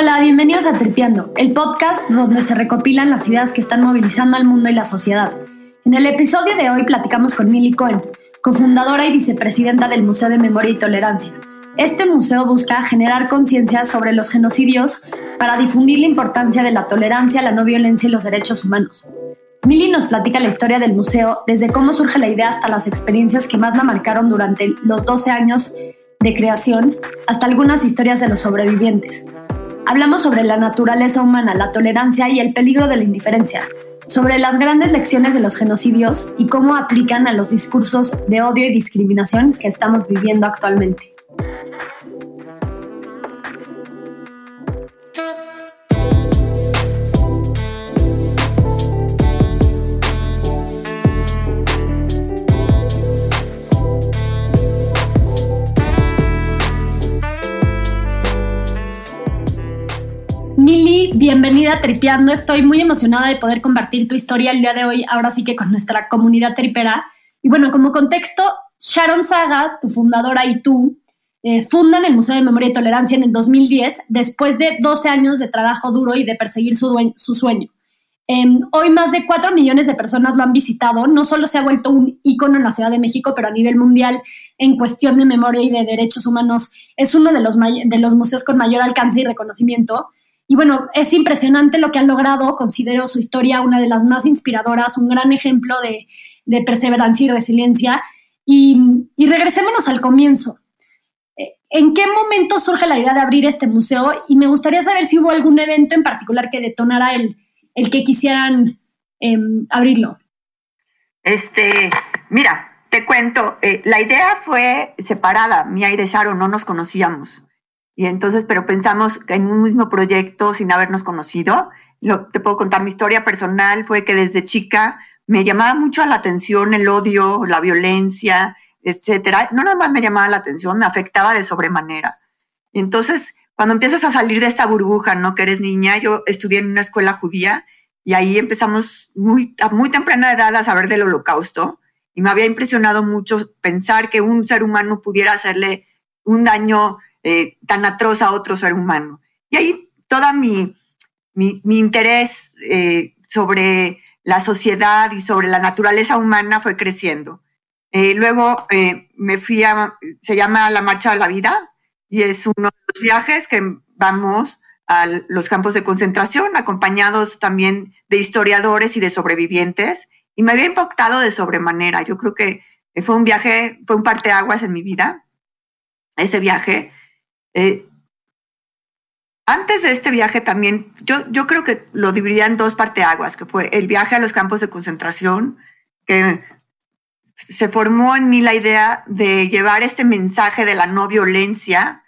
Hola, bienvenidos a Tripeando, el podcast donde se recopilan las ideas que están movilizando al mundo y la sociedad. En el episodio de hoy platicamos con Milly Cohen, cofundadora y vicepresidenta del Museo de Memoria y Tolerancia. Este museo busca generar conciencia sobre los genocidios para difundir la importancia de la tolerancia, la no violencia y los derechos humanos. Milly nos platica la historia del museo, desde cómo surge la idea hasta las experiencias que más la marcaron durante los 12 años de creación, hasta algunas historias de los sobrevivientes. Hablamos sobre la naturaleza humana, la tolerancia y el peligro de la indiferencia, sobre las grandes lecciones de los genocidios y cómo aplican a los discursos de odio y discriminación que estamos viviendo actualmente. Bienvenida a Tripeando. Estoy muy emocionada de poder compartir tu historia el día de hoy, ahora sí que con nuestra comunidad tripera. Y bueno, como contexto, Sharon Saga, tu fundadora y tú, eh, fundan el Museo de Memoria y Tolerancia en el 2010, después de 12 años de trabajo duro y de perseguir su, su sueño. Em, hoy más de 4 millones de personas lo han visitado. No solo se ha vuelto un ícono en la Ciudad de México, pero a nivel mundial en cuestión de memoria y de derechos humanos es uno de los, de los museos con mayor alcance y reconocimiento. Y bueno, es impresionante lo que han logrado. Considero su historia una de las más inspiradoras, un gran ejemplo de, perseverancia y resiliencia. Y, regresémonos al comienzo. Eh, ¿En qué momento surge la idea de abrir este museo? Y me gustaría saber si hubo algún evento en particular que detonara el, el que quisieran em, abrirlo. Este, mira, te cuento, eh, la idea fue separada, mía y de Sharon, no nos conocíamos. Y entonces, pero pensamos en un mismo proyecto sin habernos conocido. Lo, te puedo contar mi historia personal, fue que desde chica me llamaba mucho la atención el odio, la violencia, etcétera. No nada más me llamaba la atención, me afectaba de sobremanera. Y entonces, cuando empiezas a salir de esta burbuja, ¿no? Que eres niña, yo estudié en una escuela judía y ahí empezamos muy, a muy temprana edad a saber del holocausto y me había impresionado mucho pensar que un ser humano pudiera hacerle un daño eh, tan atroz a otro ser humano. Y ahí toda mi, mi, interés eh, sobre la sociedad y sobre la naturaleza humana fue creciendo. Eh, luego me fui a, se llama la Marcha de la Vida y es uno de los viajes que vamos a los campos de concentración, acompañados también de historiadores y de sobrevivientes. Y me había impactado de sobremanera. Yo creo que fue un viaje, fue un parteaguas en mi vida, ese viaje. Eh, antes de este viaje también, yo, yo creo que lo dividía en dos parteaguas, que fue el viaje a los campos de concentración, que se formó en mí la idea de llevar este mensaje de la no violencia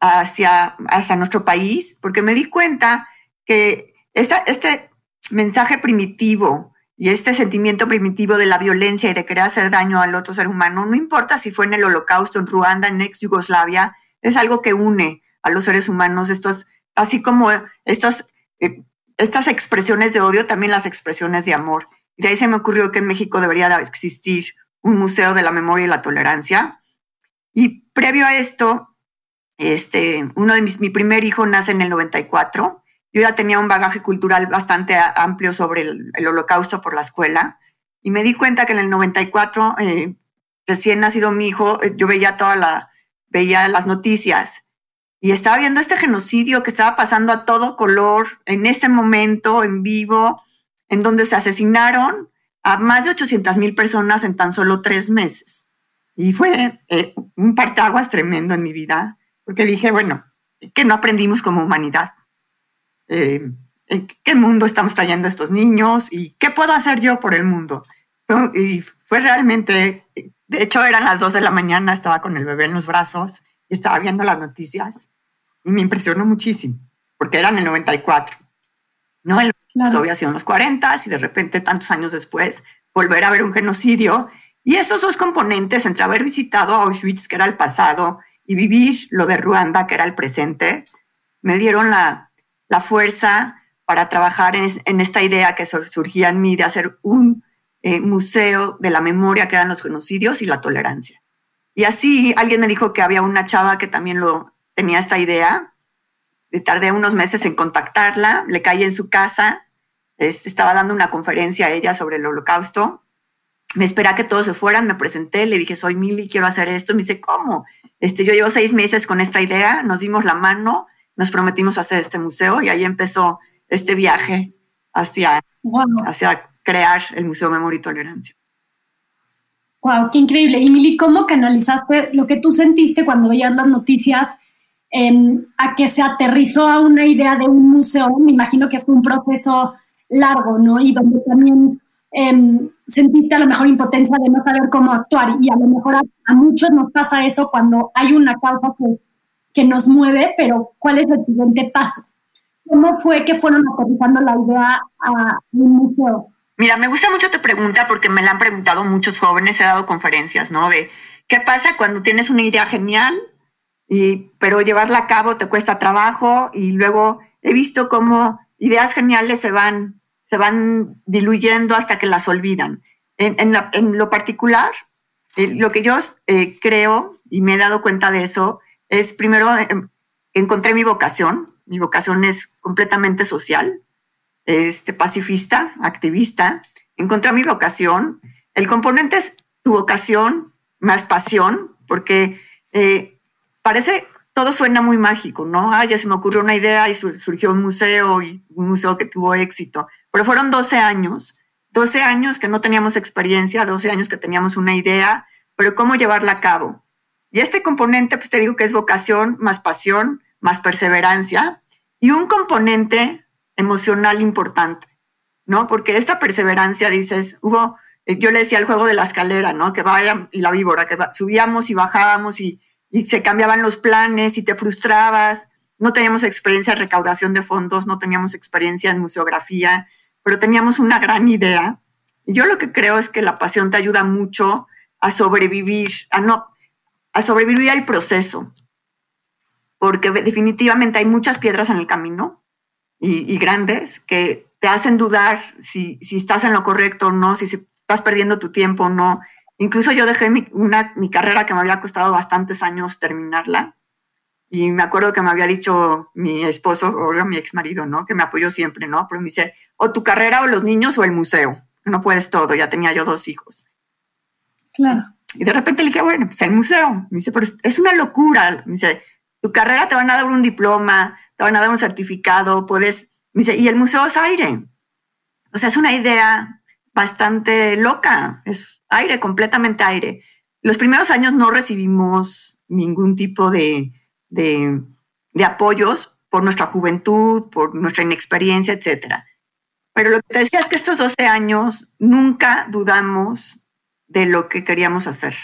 hacia, hacia nuestro país, porque me di cuenta que esta, este mensaje primitivo y este sentimiento primitivo de la violencia y de querer hacer daño al otro ser humano, no importa si fue en el holocausto, en Ruanda, en ex Yugoslavia, es algo que une a los seres humanos, estos, así como estas, eh, estas expresiones de odio, también las expresiones de amor. de ahí se me ocurrió que en México debería existir un museo de la memoria y la tolerancia. Y previo a esto, este, uno de mis, mi primer hijo nace en el 94. Yo ya tenía un bagaje cultural bastante amplio sobre el, holocausto por la escuela. Y me di cuenta que en el 94, eh, recién nacido mi hijo, eh, yo veía toda la, veía las noticias y estaba viendo este genocidio que estaba pasando a todo color en ese momento, en vivo, en donde se asesinaron a más de 800 mil personas en tan solo tres meses. Y fue eh, un partaguas tremendo en mi vida, porque dije, bueno, ¿qué no aprendimos como humanidad? Eh, ¿En qué mundo estamos trayendo estos niños? ¿Y qué puedo hacer yo por el mundo? Y fue realmente de hecho, eran las dos de la mañana, estaba con el bebé en los brazos y estaba viendo las noticias y me impresionó muchísimo, porque eran el 94. ¿no? El claro. había sido en los 40 y de repente, tantos años después, volver a ver un genocidio. Y esos dos componentes, entre haber visitado Auschwitz, que era el pasado, y vivir lo de Ruanda, que era el presente, me dieron la, la fuerza para trabajar en, en, esta idea que surgía en mí de hacer un eh, museo de la memoria que eran los genocidios y la tolerancia. Y así alguien me dijo que había una chava que también lo tenía esta idea tardé unos meses en contactarla, le caí en su casa, este, estaba dando una conferencia a ella sobre el holocausto, me esperé a que todos se fueran, me presenté, le dije, soy Mili, quiero hacer esto, y me dice, ¿cómo? Este, yo llevo seis meses con esta idea, nos dimos la mano, nos prometimos hacer este museo y ahí empezó este viaje hacia, hacia crear el Museo Memoria y Tolerancia. Wow, qué increíble. Y Mili, ¿cómo canalizaste lo que tú sentiste cuando veías las noticias em, a que se aterrizó a una idea de un museo? Me imagino que fue un proceso largo, ¿no? Y donde también em, sentiste a lo mejor impotencia de no saber cómo actuar. Y a lo mejor a, muchos nos pasa eso cuando hay una causa que, que, nos mueve, pero ¿cuál es el siguiente paso? ¿Cómo fue que fueron aterrizando la idea a un museo? Mira, me gusta mucho tu pregunta porque me la han preguntado muchos jóvenes, he dado conferencias, ¿no? De qué pasa cuando tienes una idea genial, y, pero llevarla a cabo te cuesta trabajo y luego he visto cómo ideas geniales se van, se van diluyendo hasta que las olvidan. En, lo particular, eh, lo que yo eh, creo y me he dado cuenta de eso es primero em, encontré mi vocación. Mi vocación es completamente social este, pacifista, activista, encontré mi vocación. El componente es tu vocación más pasión, porque eh, parece, todo suena muy mágico, ¿no? Ah, ya se me ocurrió una idea y surgió un museo y un museo que tuvo éxito. Pero fueron 12 años, 12 años que no teníamos experiencia, 12 años que teníamos una idea, pero cómo llevarla a cabo. Y este componente, pues te digo que es vocación, más pasión, más perseverancia, y un componente emocional importante, ¿no? Porque esta perseverancia, dices, hubo, eh, yo le decía el juego de la escalera, ¿no? Que vaya, y la víbora, que subíamos y bajábamos y, se cambiaban los planes y te frustrabas. No teníamos experiencia en recaudación de fondos, no teníamos experiencia en museografía, pero teníamos una gran idea. Y yo lo que creo es que la pasión te ayuda mucho a sobrevivir, a no, a sobrevivir al proceso, porque definitivamente hay muchas piedras en el camino y, grandes que te hacen dudar si, si, estás en lo correcto o no, si, estás perdiendo tu tiempo o no. Incluso yo dejé mi, una, mi carrera que me había costado bastantes años terminarla. Y me acuerdo que me había dicho mi esposo, o mi ex marido, ¿no? Que me apoyó siempre, ¿no? Pero me dice, o tu carrera o los niños o el museo. No puedes todo, ya tenía yo dos hijos. Claro. Y de repente le dije, bueno, pues el museo. Me dice, pero es una locura. Me dice, tu carrera te van a dar un diploma, te van a dar un certificado, puedes, dice, y el museo es aire. O sea, es una idea bastante loca, es aire, completamente aire. Los primeros años no recibimos ningún tipo de, de, apoyos por nuestra juventud, por nuestra inexperiencia, etc. Pero lo que te decía es que estos 12 años nunca dudamos de lo que queríamos hacer.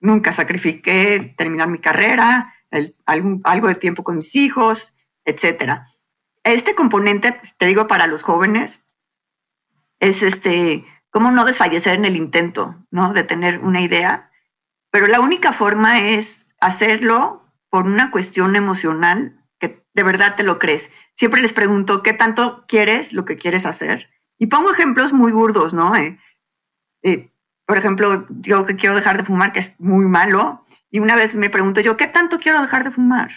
Nunca sacrifiqué terminar mi carrera, algo de tiempo con mis hijos, etcétera. Este componente, te digo, para los jóvenes, es este, cómo no desfallecer en el intento, ¿no? De tener una idea. Pero la única forma es hacerlo por una cuestión emocional que de verdad te lo crees. Siempre les pregunto, ¿qué tanto quieres lo que quieres hacer? Y pongo ejemplos muy burdos, ¿no? Eh, eh, por ejemplo, yo que quiero dejar de fumar, que es muy malo, y una vez me pregunto yo, ¿qué tanto quiero dejar de fumar?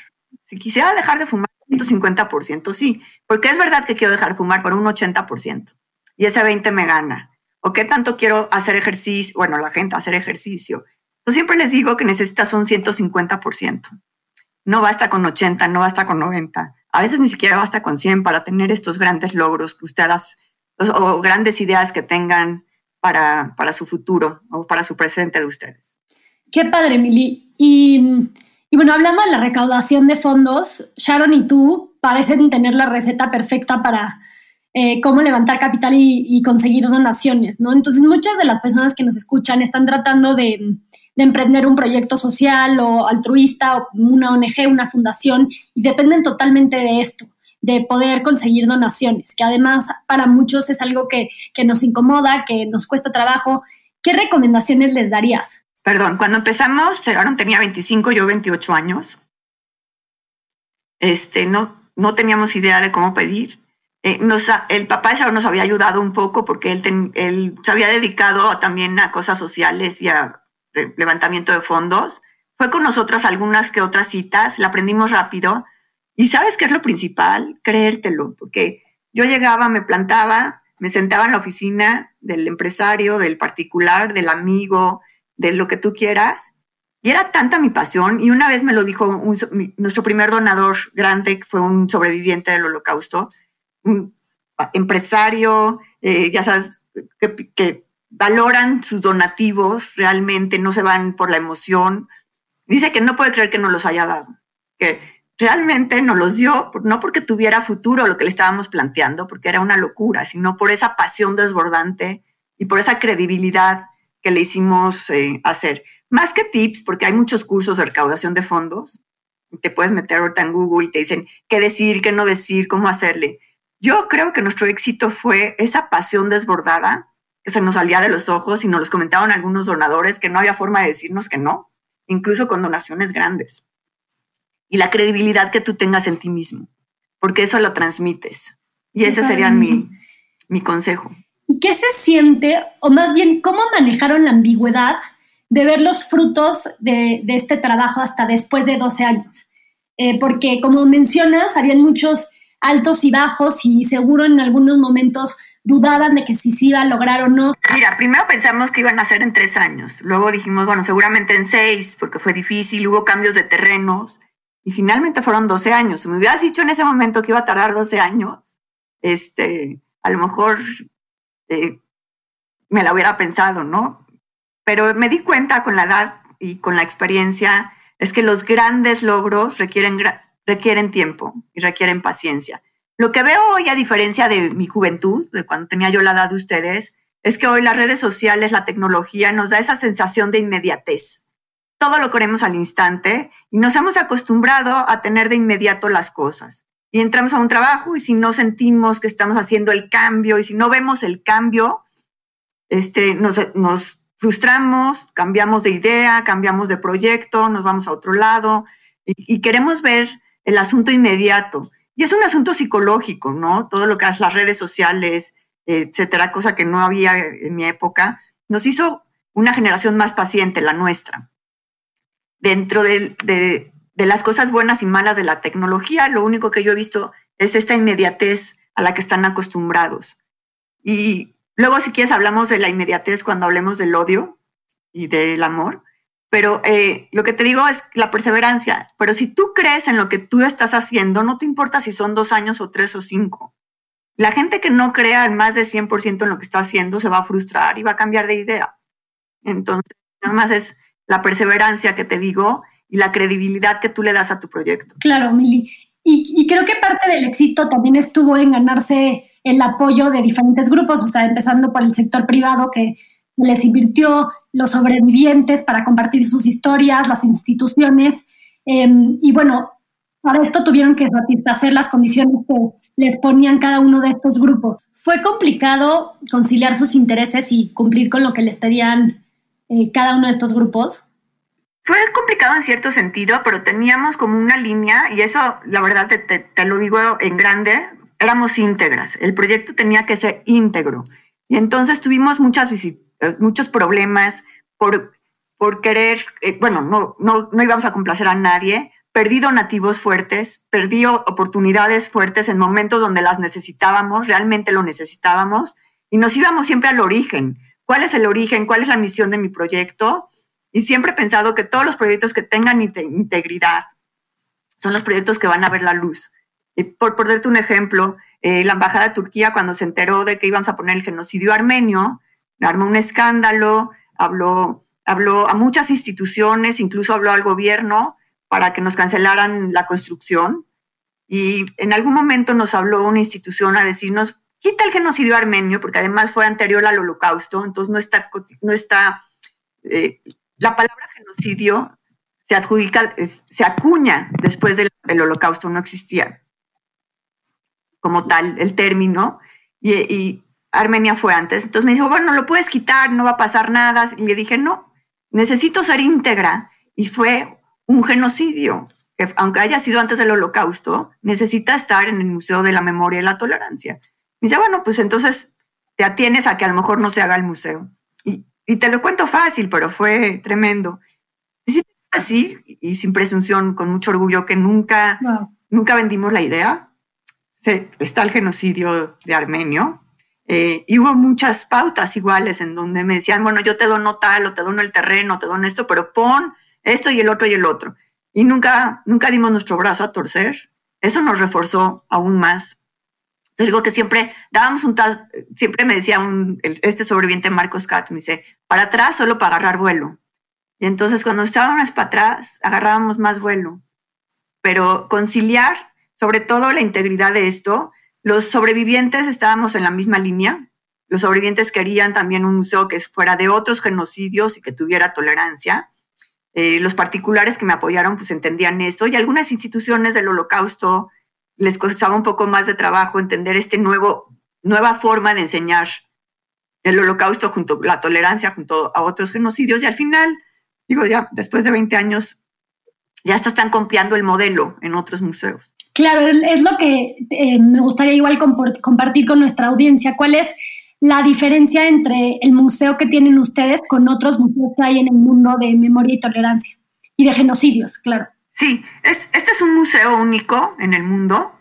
Si quisiera dejar de fumar 150%, sí, porque es verdad que quiero dejar de fumar por un 80% y ese 20 me gana. ¿O qué tanto quiero hacer ejercicio? Bueno, la gente hacer ejercicio. Yo siempre les digo que necesitas un 150%. No basta con 80, no basta con 90. A veces ni siquiera basta con 100 para tener estos grandes logros que ustedes o grandes ideas que tengan para, para su futuro o para su presente de ustedes. Qué padre, Mili. Y, bueno, hablando de la recaudación de fondos, Sharon y tú parecen tener la receta perfecta para eh, cómo levantar capital y, conseguir donaciones, ¿no? Entonces, muchas de las personas que nos escuchan están tratando de, de emprender un proyecto social o altruista o una ONG, una fundación, y dependen totalmente de esto de poder conseguir donaciones, que además para muchos es algo que, que, nos incomoda, que nos cuesta trabajo. ¿Qué recomendaciones les darías? Perdón, cuando empezamos, Sharon tenía 25, yo 28 años. Este, no, no teníamos idea de cómo pedir. Eh, el papá Sharon nos había ayudado un poco porque él, él se había dedicado también a cosas sociales y a levantamiento de fondos. Fue con nosotras algunas que otras citas, la aprendimos rápido Y sabes qué es lo principal? Creértelo, porque yo llegaba, me plantaba, me sentaba en la oficina del empresario, del particular, del amigo, de lo que tú quieras. Y era tanta mi pasión, y una vez me lo dijo nuestro primer donador grande, que fue un sobreviviente del holocausto, un empresario, eh, ya sabes, que, valoran sus donativos realmente, no se van por la emoción. Dice que no puede creer que no los haya dado, que realmente nos los dio, no porque tuviera futuro lo que le estábamos planteando, porque era una locura, sino por esa pasión desbordante y por esa credibilidad que le hicimos eh, hacer. Más que tips, porque hay muchos cursos de recaudación de fondos, te puedes meter ahorita en Google y te dicen qué decir, qué no decir, cómo hacerle. Yo creo que nuestro éxito fue esa pasión desbordada que se nos salía de los ojos y nos los comentaban algunos donadores que no había forma de decirnos que no, incluso con donaciones grandes y la credibilidad que tú tengas en ti mismo, porque eso lo transmites. Y ese sería mi, mi consejo. ¿Y qué se siente, o más bien, cómo manejaron la ambigüedad de ver los frutos de, de este trabajo hasta después de 12 años? Eh, porque, como mencionas, habían muchos altos y bajos y seguro en algunos momentos dudaban de que si se iba a lograr o no. Mira, primero pensamos que iban a ser en tres años, luego dijimos, bueno, seguramente en seis, porque fue difícil, hubo cambios de terrenos, y finalmente fueron 12 años. Si me hubieras dicho en ese momento que iba a tardar 12 años, este, a lo mejor eh, me la hubiera pensado, ¿no? Pero me di cuenta con la edad y con la experiencia, es que los grandes logros requieren, requieren tiempo y requieren paciencia. Lo que veo hoy, a diferencia de mi juventud, de cuando tenía yo la edad de ustedes, es que hoy las redes sociales, la tecnología nos da esa sensación de inmediatez todo lo queremos al instante y nos hemos acostumbrado a tener de inmediato las cosas. Y entramos a un trabajo y si no sentimos que estamos haciendo el cambio y si no vemos el cambio, este, nos, frustramos, cambiamos de idea, cambiamos de proyecto, nos vamos a otro lado y, queremos ver el asunto inmediato. Y es un asunto psicológico, ¿no? Todo lo que hace las redes sociales, etcétera, cosa que no había en mi época, nos hizo una generación más paciente, la nuestra dentro de, las cosas buenas y malas de la tecnología, lo único que yo he visto es esta inmediatez a la que están acostumbrados. Y luego, si quieres, hablamos de la inmediatez cuando hablemos del odio y del amor. Pero eh, lo que te digo es la perseverancia. Pero si tú crees en lo que tú estás haciendo, no te importa si son dos años o tres o cinco. La gente que no crea en más de 100% en lo que está haciendo se va a frustrar y va a cambiar de idea. Entonces, nada más es la perseverancia que te digo y la credibilidad que tú le das a tu proyecto. Claro, Mili. Y, creo que parte del éxito también estuvo en ganarse el apoyo de diferentes grupos, o sea, empezando por el sector privado que les invirtió, los sobrevivientes para compartir sus historias, las instituciones. Em, y bueno, para esto tuvieron que satisfacer las condiciones que les ponían cada uno de estos grupos. Fue complicado conciliar sus intereses y cumplir con lo que les pedían eh, cada uno de estos grupos? Fue complicado en cierto sentido, pero teníamos como una línea, y eso la verdad te, te, lo digo en grande, éramos íntegras. El proyecto tenía que ser íntegro. Y entonces tuvimos muchas eh, muchos problemas por, por querer, eh, bueno, no, no, no íbamos a complacer a nadie, perdí donativos fuertes, perdí oportunidades fuertes en momentos donde las necesitábamos, realmente lo necesitábamos, y nos íbamos siempre al origen cuál es el origen, cuál es la misión de mi proyecto. Y siempre he pensado que todos los proyectos que tengan integridad son los proyectos que van a ver la luz. Y por ponerte un ejemplo, eh, la Embajada de Turquía, cuando se enteró de que íbamos a poner el genocidio armenio, armó un escándalo, habló, habló a muchas instituciones, incluso habló al gobierno para que nos cancelaran la construcción. Y en algún momento nos habló una institución a decirnos, quita el genocidio armenio, porque además fue anterior al holocausto, entonces no está, no está eh, la palabra genocidio se adjudica, se acuña después del, holocausto, no existía como tal el término, y, Armenia fue antes. Entonces me dijo, bueno, lo puedes quitar, no va a pasar nada. Y le dije, no, necesito ser íntegra. Y fue un genocidio, que aunque haya sido antes del holocausto, necesita estar en el Museo de la Memoria y la Tolerancia dice, bueno, pues entonces te atienes a que a lo mejor no se haga el museo. Y, te lo cuento fácil, pero fue tremendo. Así, y sin presunción, con mucho orgullo, que nunca nunca vendimos la idea. Se, está el genocidio de Armenio. Eh, y hubo muchas pautas iguales en donde me decían, bueno, yo te dono tal, o te dono el terreno, te dono esto, pero pon esto y el otro y el otro. Y nunca, nunca dimos nuestro brazo a torcer. Eso nos reforzó aún más. Te digo que siempre dábamos un siempre me decía este sobreviviente Marcos Katz, me dice, para atrás solo para agarrar vuelo. Y entonces cuando estábamos para atrás, agarrábamos más vuelo. Pero conciliar, sobre todo la integridad de esto, los sobrevivientes estábamos en la misma línea. Los sobrevivientes querían también un museo que fuera de otros genocidios y que tuviera tolerancia. Eh, los particulares que me apoyaron pues entendían esto y algunas instituciones del holocausto les costaba un poco más de trabajo entender este nuevo, nueva forma de enseñar el holocausto junto la tolerancia junto a otros genocidios y al final digo, ya después de 20 años, ya están copiando el modelo en otros museos. Claro, es lo que eh, me gustaría igual compartir con nuestra audiencia. ¿Cuál es la diferencia entre el museo que tienen ustedes con otros museos que hay en el mundo de memoria y tolerancia? Y de genocidios, claro. Sí, es, este es un museo único en el mundo,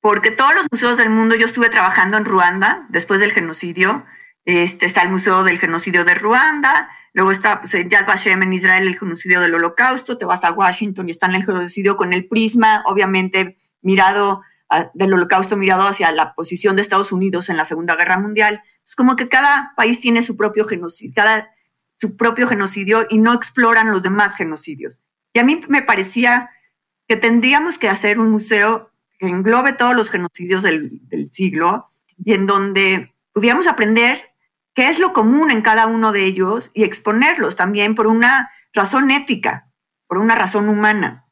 porque todos los museos del mundo, yo estuve trabajando en Ruanda después del genocidio, este, está el Museo del Genocidio de Ruanda, luego está pues, Yad Vashem en Israel, el genocidio del Holocausto, te vas a Washington y están el genocidio con el prisma, obviamente mirado del Holocausto, mirado hacia la posición de Estados Unidos en la Segunda Guerra Mundial. Es como que cada país tiene su propio genocidio, su propio genocidio y no exploran los demás genocidios. Y a mí me parecía que tendríamos que hacer un museo que englobe todos los genocidios del, siglo y en donde pudiéramos aprender qué es lo común en cada uno de ellos y exponerlos también por una razón ética, por una razón humana.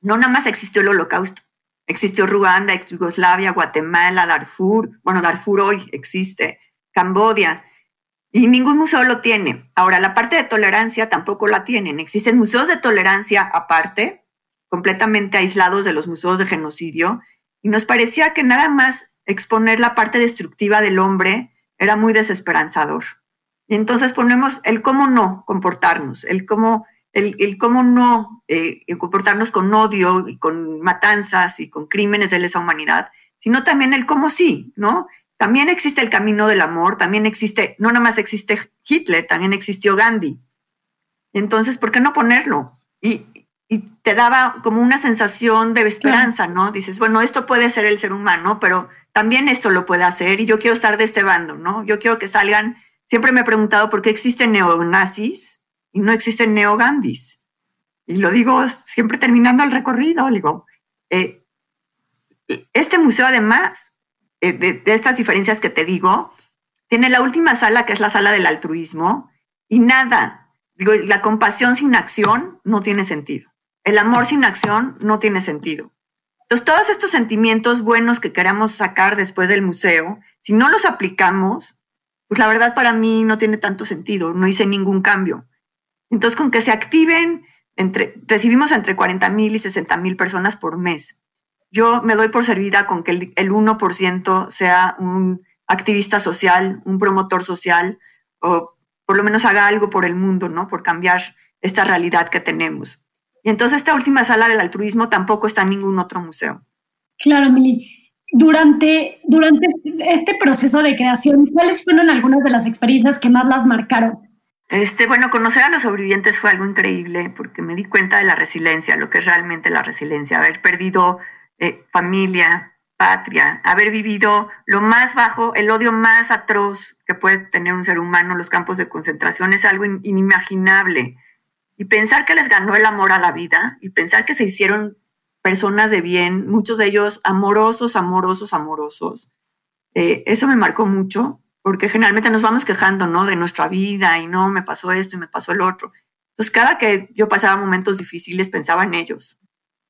No nada más existió el holocausto, existió Ruanda, Yugoslavia, Guatemala, Darfur, bueno, Darfur hoy existe, Cambodia, y ningún museo lo tiene. Ahora, la parte de tolerancia tampoco la tienen. Existen museos de tolerancia aparte, completamente aislados de los museos de genocidio, y nos parecía que nada más exponer la parte destructiva del hombre era muy desesperanzador. Y entonces ponemos el cómo no comportarnos, el cómo, el, cómo no eh, comportarnos con odio y con matanzas y con crímenes de lesa humanidad, sino también el cómo sí, ¿no? También existe el camino del amor, también existe, no nada más existe Hitler, también existió Gandhi. Entonces, ¿por qué no ponerlo? Y, y te daba como una sensación de esperanza, ¿no? Dices, bueno, esto puede ser el ser humano, pero también esto lo puede hacer y yo quiero estar de este bando, ¿no? Yo quiero que salgan, siempre me he preguntado por qué existen neonazis y no existen neogandis. Y lo digo siempre terminando el recorrido, digo, eh, este museo además eh, de, estas diferencias que te digo, tiene la última sala que es la sala del altruismo y nada, digo, la compasión sin acción no tiene sentido. El amor sin acción no tiene sentido. Entonces, todos estos sentimientos buenos que queramos sacar después del museo, si no los aplicamos, pues la verdad para mí no tiene tanto sentido, no hice ningún cambio. Entonces, con que se activen, recibimos entre 40 mil y 60 mil personas por mes. Yo me doy por servida con que el, el 1% sea un activista social, un promotor social, o por lo menos haga algo por el mundo, ¿no? Por cambiar esta realidad que tenemos. Y entonces esta última sala del altruismo tampoco está en ningún otro museo. Claro, Mili. Durante, durante este proceso de creación, ¿cuáles fueron algunas de las experiencias que más las marcaron? Este, bueno, conocer a los sobrevivientes fue algo increíble porque me di cuenta de la resiliencia, lo que es realmente la resiliencia, haber perdido eh, familia, patria, haber vivido lo más bajo, el odio más atroz que puede tener un ser humano, los campos de concentración, es algo inimaginable y pensar que les ganó el amor a la vida y pensar que se hicieron personas de bien, muchos de ellos amorosos, amorosos, amorosos. Eh, eso me marcó mucho porque generalmente nos vamos quejando, ¿no? De nuestra vida y no, me pasó esto y me pasó el otro. Entonces, cada que yo pasaba momentos difíciles, pensaba en ellos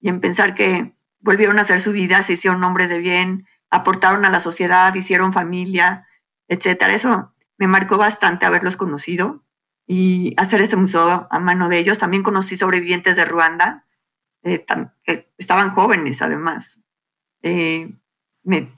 y en pensar que volvieron a hacer su vida, se hicieron hombres de bien, aportaron a la sociedad, hicieron familia, etcétera. Eso me marcó bastante haberlos conocido y hacer este museo a mano de ellos. También conocí sobrevivientes de Ruanda, eh, estaban jóvenes además. Eh,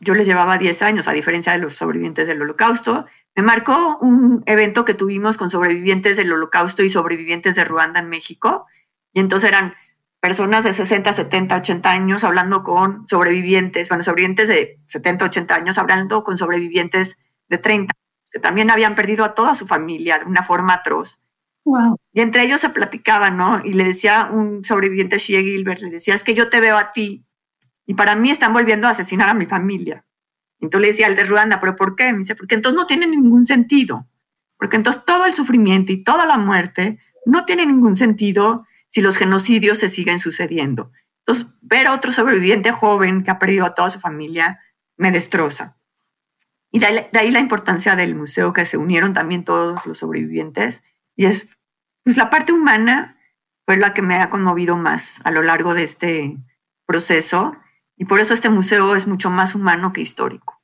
yo les llevaba 10 años, a diferencia de los sobrevivientes del holocausto. Me marcó un evento que tuvimos con sobrevivientes del holocausto y sobrevivientes de Ruanda en México. Y entonces eran personas de 60, 70, 80 años hablando con sobrevivientes, bueno, sobrevivientes de 70, 80 años hablando con sobrevivientes de 30, que también habían perdido a toda su familia de una forma atroz. Wow. Y entre ellos se platicaban, ¿no? Y le decía un sobreviviente, Shea Gilbert, le decía, es que yo te veo a ti y para mí están volviendo a asesinar a mi familia. Entonces le decía al de Ruanda, ¿pero por qué? Me dice, porque entonces no tiene ningún sentido. Porque entonces todo el sufrimiento y toda la muerte no tiene ningún sentido si los genocidios se siguen sucediendo. Entonces, ver a otro sobreviviente joven que ha perdido a toda su familia me destroza. Y de ahí, la importancia del museo, que se unieron también todos los sobrevivientes. Y es, pues la parte humana fue la que me ha conmovido más a lo largo de este proceso y por eso este museo es mucho más humano que histórico.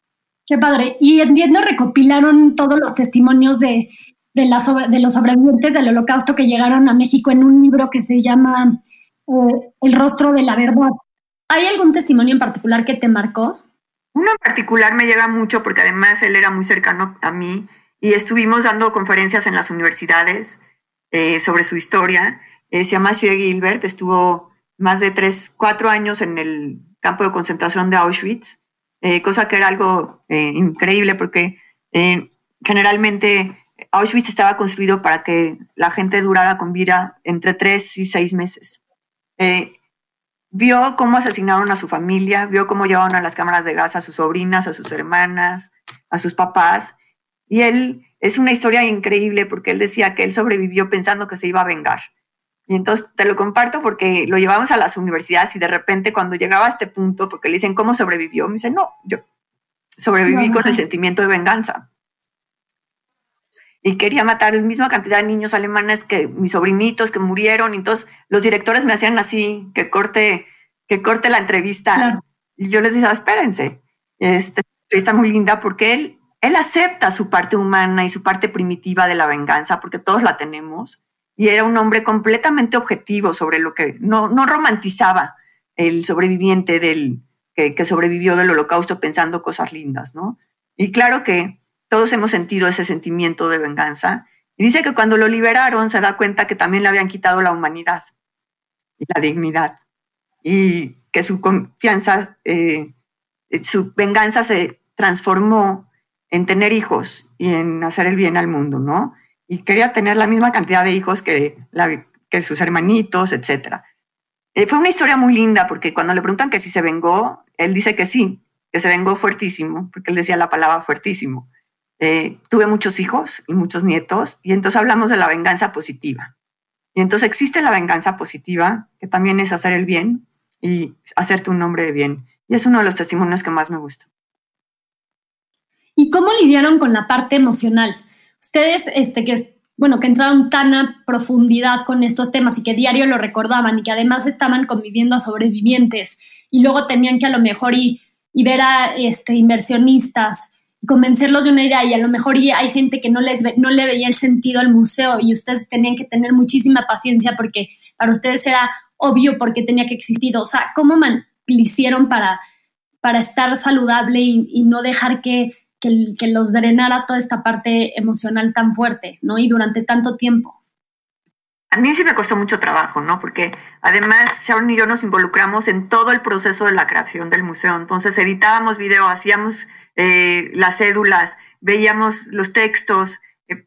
Qué padre. Y entiendo, recopilaron todos los testimonios de, de, de los sobrevivientes del holocausto que llegaron a México en un libro que se llama eh, El rostro de la verdad. ¿Hay algún testimonio en particular que te marcó? Uno en particular me llega mucho porque además él era muy cercano a mí y estuvimos dando conferencias en las universidades eh, sobre su historia. Eh, se llama Shea Gilbert, estuvo más de tres, cuatro años en el campo de concentración de Auschwitz, eh, cosa que era algo eh, increíble porque eh, generalmente Auschwitz estaba construido para que la gente durara con vida entre tres y seis meses. vio cómo asesinaron a su familia, vio cómo llevaron a las cámaras de gas a sus sobrinas, a sus hermanas, a sus papás. Y él es una historia increíble porque él decía que él sobrevivió pensando que se iba a vengar y entonces te lo comparto porque lo llevamos a las universidades y de repente cuando llegaba a este punto, porque le dicen, ¿cómo sobrevivió? Me dice, no, yo sobreviví con el sentimiento de venganza. Y quería matar la misma cantidad de niños alemanes que mis sobrinitos que murieron. Y entonces los directores me hacían así, que corte, que corte la entrevista. Y yo les decía, espérense, esta entrevista muy linda porque él, él acepta su parte humana y su parte primitiva de la venganza, porque todos la tenemos y era un hombre completamente objetivo sobre lo que no, no romantizaba el sobreviviente del que, que, sobrevivió del holocausto pensando cosas lindas, ¿no? Y claro que todos hemos sentido ese sentimiento de venganza. Y dice que cuando lo liberaron se da cuenta que también le habían quitado la humanidad y la dignidad. Y que su confianza, eh, su venganza se transformó en tener hijos y en hacer el bien al mundo, ¿no? y quería tener la misma cantidad de hijos que, sus hermanitos, etc. Eh, fue una historia muy linda porque cuando le preguntan que si se vengó, él dice que sí, que se vengó fuertísimo, porque él decía la palabra fuertísimo. Eh, tuve muchos hijos y muchos nietos y entonces hablamos de la venganza positiva. Y entonces existe la venganza positiva, que también es hacer el bien y hacerte un nombre de bien. Y es uno de los testimonios que más me gusta. ¿Y cómo lidiaron con la parte emocional? ustedes, este, que, bueno, que entraron tan a profundidad con estos temas y que diario lo recordaban y que además estaban conviviendo a sobrevivientes y luego tenían que a lo mejor y, ver a este, inversionistas convencerlos de una idea y a lo mejor hay gente que no, les no le veía el sentido al museo y ustedes tenían que tener muchísima paciencia porque para ustedes era obvio porque tenía que existir. O sea, ¿cómo man, hicieron para, para estar saludable y no dejar que que, los drenara toda esta parte emocional tan fuerte, ¿no? Y durante tanto tiempo. A mí sí me costó mucho trabajo, ¿no? Porque además Sharon y yo nos involucramos en todo el proceso de la creación del museo. Entonces editábamos video, hacíamos eh, las cédulas, veíamos los textos, eh,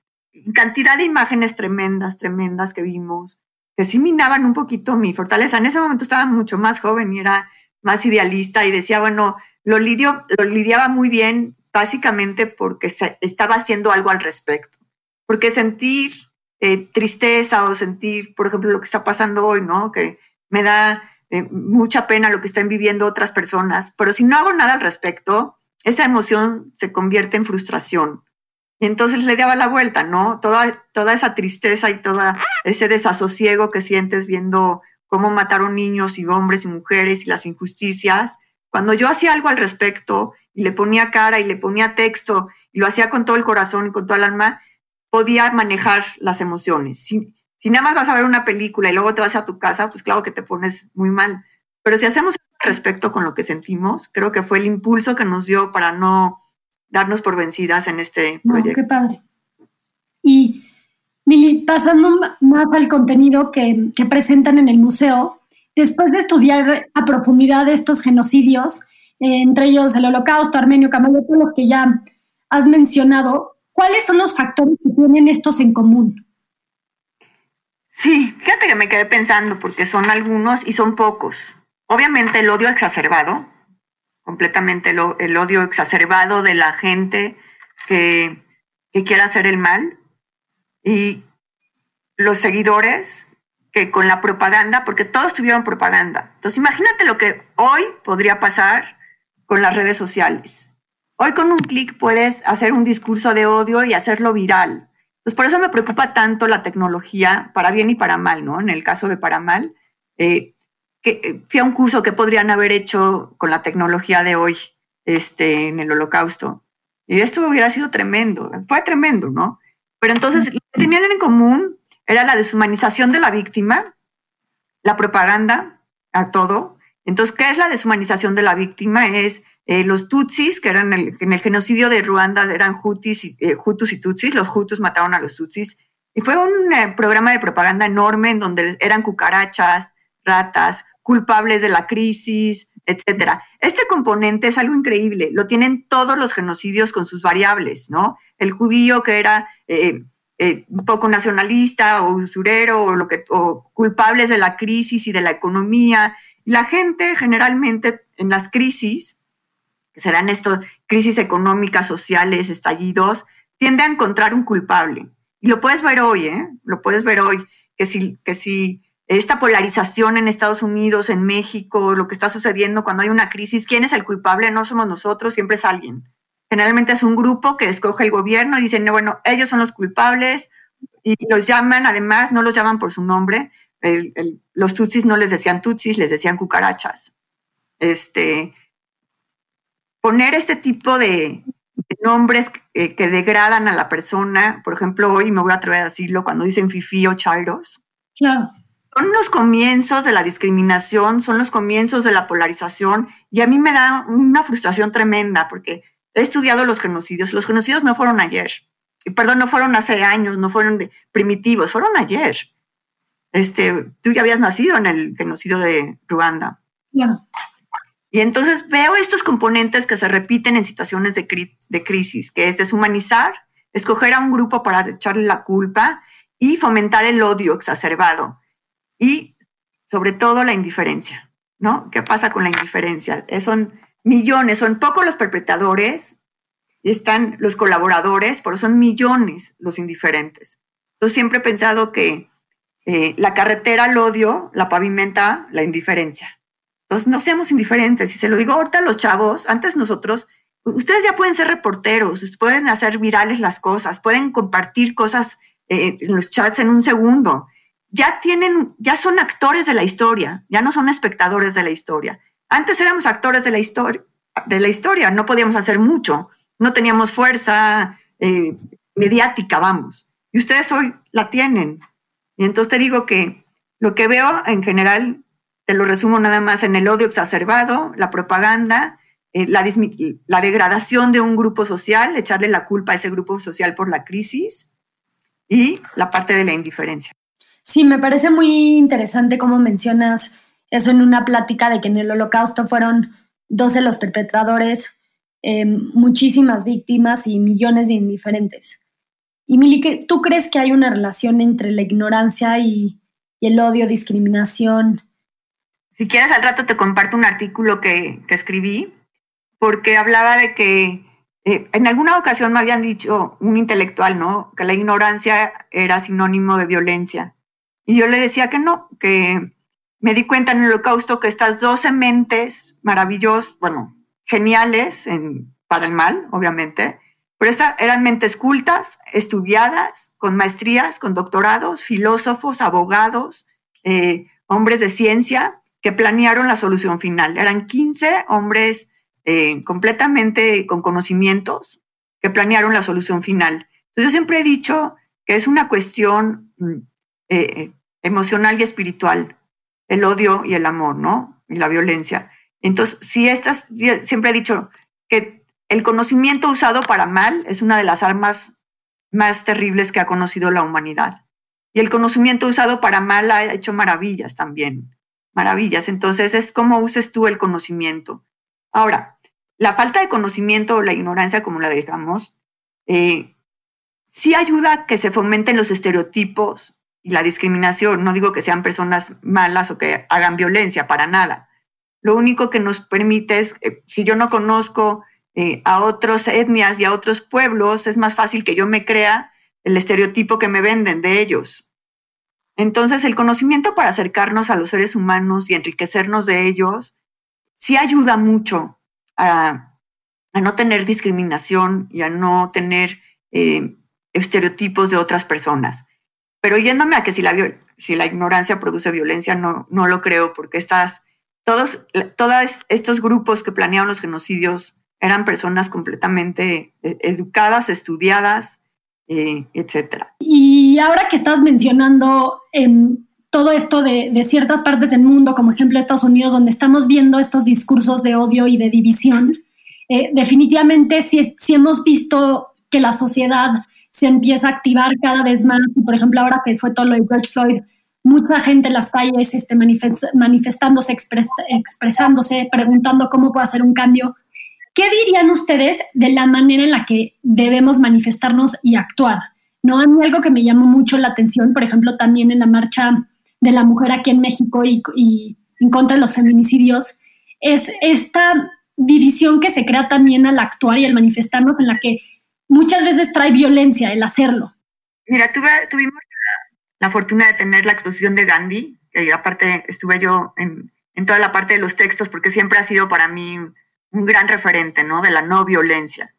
cantidad de imágenes tremendas, tremendas que vimos, que sí minaban un poquito mi fortaleza. En ese momento estaba mucho más joven y era más idealista y decía, bueno, lo, lidio, lo lidiaba muy bien básicamente porque estaba haciendo algo al respecto. Porque sentir eh, tristeza o sentir, por ejemplo, lo que está pasando hoy, ¿no? Que me da eh, mucha pena lo que están viviendo otras personas, pero si no hago nada al respecto, esa emoción se convierte en frustración. Y entonces le daba la vuelta, ¿no? Toda, toda esa tristeza y todo ese desasosiego que sientes viendo cómo mataron niños y hombres y mujeres y las injusticias, cuando yo hacía algo al respecto y le ponía cara y le ponía texto y lo hacía con todo el corazón y con toda el alma, podía manejar las emociones. Si, si nada más vas a ver una película y luego te vas a tu casa, pues claro que te pones muy mal. Pero si hacemos respecto con lo que sentimos, creo que fue el impulso que nos dio para no darnos por vencidas en este proyecto. qué padre. Y Mili, pasando más al contenido que, que presentan en el museo, después de estudiar a profundidad estos genocidios, eh, entre ellos el holocausto armenio, todos los que ya has mencionado, ¿cuáles son los factores que tienen estos en común? Sí, fíjate que me quedé pensando porque son algunos y son pocos. Obviamente el odio exacerbado, completamente el, odio exacerbado de la gente que, que quiere hacer el mal y los seguidores que con la propaganda, porque todos tuvieron propaganda. Entonces imagínate lo que hoy podría pasar con las redes sociales. Hoy con un clic puedes hacer un discurso de odio y hacerlo viral. Entonces por eso me preocupa tanto la tecnología, para bien y para mal, ¿no? En el caso de para mal, eh, que, eh, fui a un curso que podrían haber hecho con la tecnología de hoy este, en el holocausto. Y esto hubiera sido tremendo, fue tremendo, ¿no? Pero entonces lo que tenían en común era la deshumanización de la víctima, la propaganda a todo. Entonces, ¿qué es la deshumanización de la víctima? Es eh, los Tutsis, que eran en el genocidio de Ruanda, eran Hutus, eh, Hutus y Tutsis, los Hutus mataron a los Tutsis. Y fue un programa de propaganda enorme en donde eran cucarachas, ratas, culpables de la crisis, etcétera. Este componente es algo increíble, lo tienen todos los genocidios con sus variables, ¿no? El judío que era eh, eh, un poco nacionalista o usurero o, lo que, o culpables de la crisis y de la economía. La gente generalmente en las crisis, que se dan estas crisis económicas, sociales, estallidos, tiende a encontrar un culpable. Y lo puedes ver hoy, ¿eh? Lo puedes ver hoy, que si, que si esta polarización en Estados Unidos, en México, lo que está sucediendo cuando hay una crisis, ¿quién es el culpable? No somos nosotros, siempre es alguien. Generalmente es un grupo que escoge el gobierno y dicen, no, bueno, ellos son los culpables y los llaman, además, no los llaman por su nombre. los tutsis no les decían tutsis, les decían cucarachas. Este, poner este tipo de, nombres que, que, degradan a la persona, por ejemplo, hoy me voy a atrever a decirlo cuando dicen fifi o chairos. Claro son los comienzos de la discriminación, son los comienzos de la polarización y a mí me da una frustración tremenda porque he estudiado los genocidios. Los genocidios no fueron ayer, perdón, no fueron hace años, no fueron de primitivos, fueron ayer. Este, tú ya habías nacido en el genocidio de Ruanda. Y entonces veo estos componentes que se repiten en situaciones de, crisis, que es deshumanizar, escoger a un grupo para echarle la culpa y fomentar el odio exacerbado y sobre todo la indiferencia, ¿no? ¿Qué pasa con la indiferencia? Eh, son millones, son pocos los perpetradores y están los colaboradores, pero son millones los indiferentes. Yo siempre he pensado que eh, la carretera al odio la pavimenta la indiferencia. Entonces, no seamos indiferentes. Y se lo digo ahorita a los chavos, antes nosotros, ustedes ya pueden ser reporteros, pueden hacer virales las cosas, pueden compartir cosas eh, en los chats en un segundo ya tienen, ya son actores de la historia, ya no son espectadores de la historia. Antes éramos actores de la historia, de la historia, no podíamos hacer mucho, no teníamos fuerza eh, mediática, vamos. Y ustedes hoy la tienen. Y entonces te digo que lo que veo en general, te lo resumo nada más en el odio exacerbado, la propaganda, eh, la, la degradación de un grupo social, echarle la culpa a ese grupo social por la crisis y la parte de la indiferencia. Sí, me parece muy interesante cómo mencionas eso en una plática de que en el holocausto fueron 12 los perpetradores, em, muchísimas víctimas y millones de indiferentes. Y Mili, ¿tú crees que hay una relación entre la ignorancia y, el odio, discriminación? Si quieres, al rato te comparto un artículo que, escribí, porque hablaba de que eh, en alguna ocasión me habían dicho un intelectual, ¿no? Que la ignorancia era sinónimo de violencia. Y yo le decía que no, que me di cuenta en el holocausto que estas 12 mentes maravillosas, bueno, geniales en, para el mal, obviamente, pero estas eran mentes cultas, estudiadas, con maestrías, con doctorados, filósofos, abogados, eh, hombres de ciencia, que planearon la solución final. Eran 15 hombres eh, completamente con conocimientos que planearon la solución final. Yo siempre he dicho que es una cuestión mm, eh, emocional y espiritual, el odio y el amor, ¿no? Y la violencia. Entonces, si estas, siempre he dicho que el conocimiento usado para mal es una de las armas más terribles que ha conocido la humanidad. Y el conocimiento usado para mal ha hecho maravillas también. Maravillas. Entonces es cómo uses tú el conocimiento. Ahora, la falta de conocimiento o la ignorancia, como la dejamos, eh, sí ayuda a que se fomenten los estereotipos y la discriminación. No digo que sean personas malas o que hagan violencia, para nada. Lo único que nos permite es, eh, si yo no conozco eh, a otras etnias y a otros pueblos, es más fácil que yo me crea el estereotipo que me venden de ellos. Entonces, el conocimiento para acercarnos a los seres humanos y enriquecernos de ellos, sí ayuda mucho a, no tener discriminación y a no tener eh, estereotipos de otras personas. Pero yéndome a que si la, si la ignorancia produce violencia, no, lo creo, porque estas, todos, todos estos grupos que planearon los genocidios eran personas completamente eh, educadas, estudiadas, eh, etcétera. Y ahora que estás mencionando em, todo esto de, ciertas partes del mundo, como ejemplo Estados Unidos, donde estamos viendo estos discursos de odio y de división, eh, definitivamente si hemos visto que la sociedad se empieza a activar cada vez más. Por ejemplo, ahora que fue todo lo de George Floyd, mucha gente en las calles este, manifestándose, expresándose, preguntando cómo puede hacer un cambio. ¿Qué dirían ustedes de la manera en la que debemos manifestarnos y actuar? ¿No? A mí algo que me llamó mucho la atención, por ejemplo, también en la marcha de la mujer aquí en México y, en contra de los feminicidios, es esta división que se crea también al actuar y al manifestarnos en la que muchas veces trae violencia el hacerlo. Mira, tuve, tuvimos la fortuna de tener la exposición de Gandhi, que aparte estuve yo en, en toda la parte de los textos, porque siempre ha sido para mí un gran referente, ¿no? De la no violencia.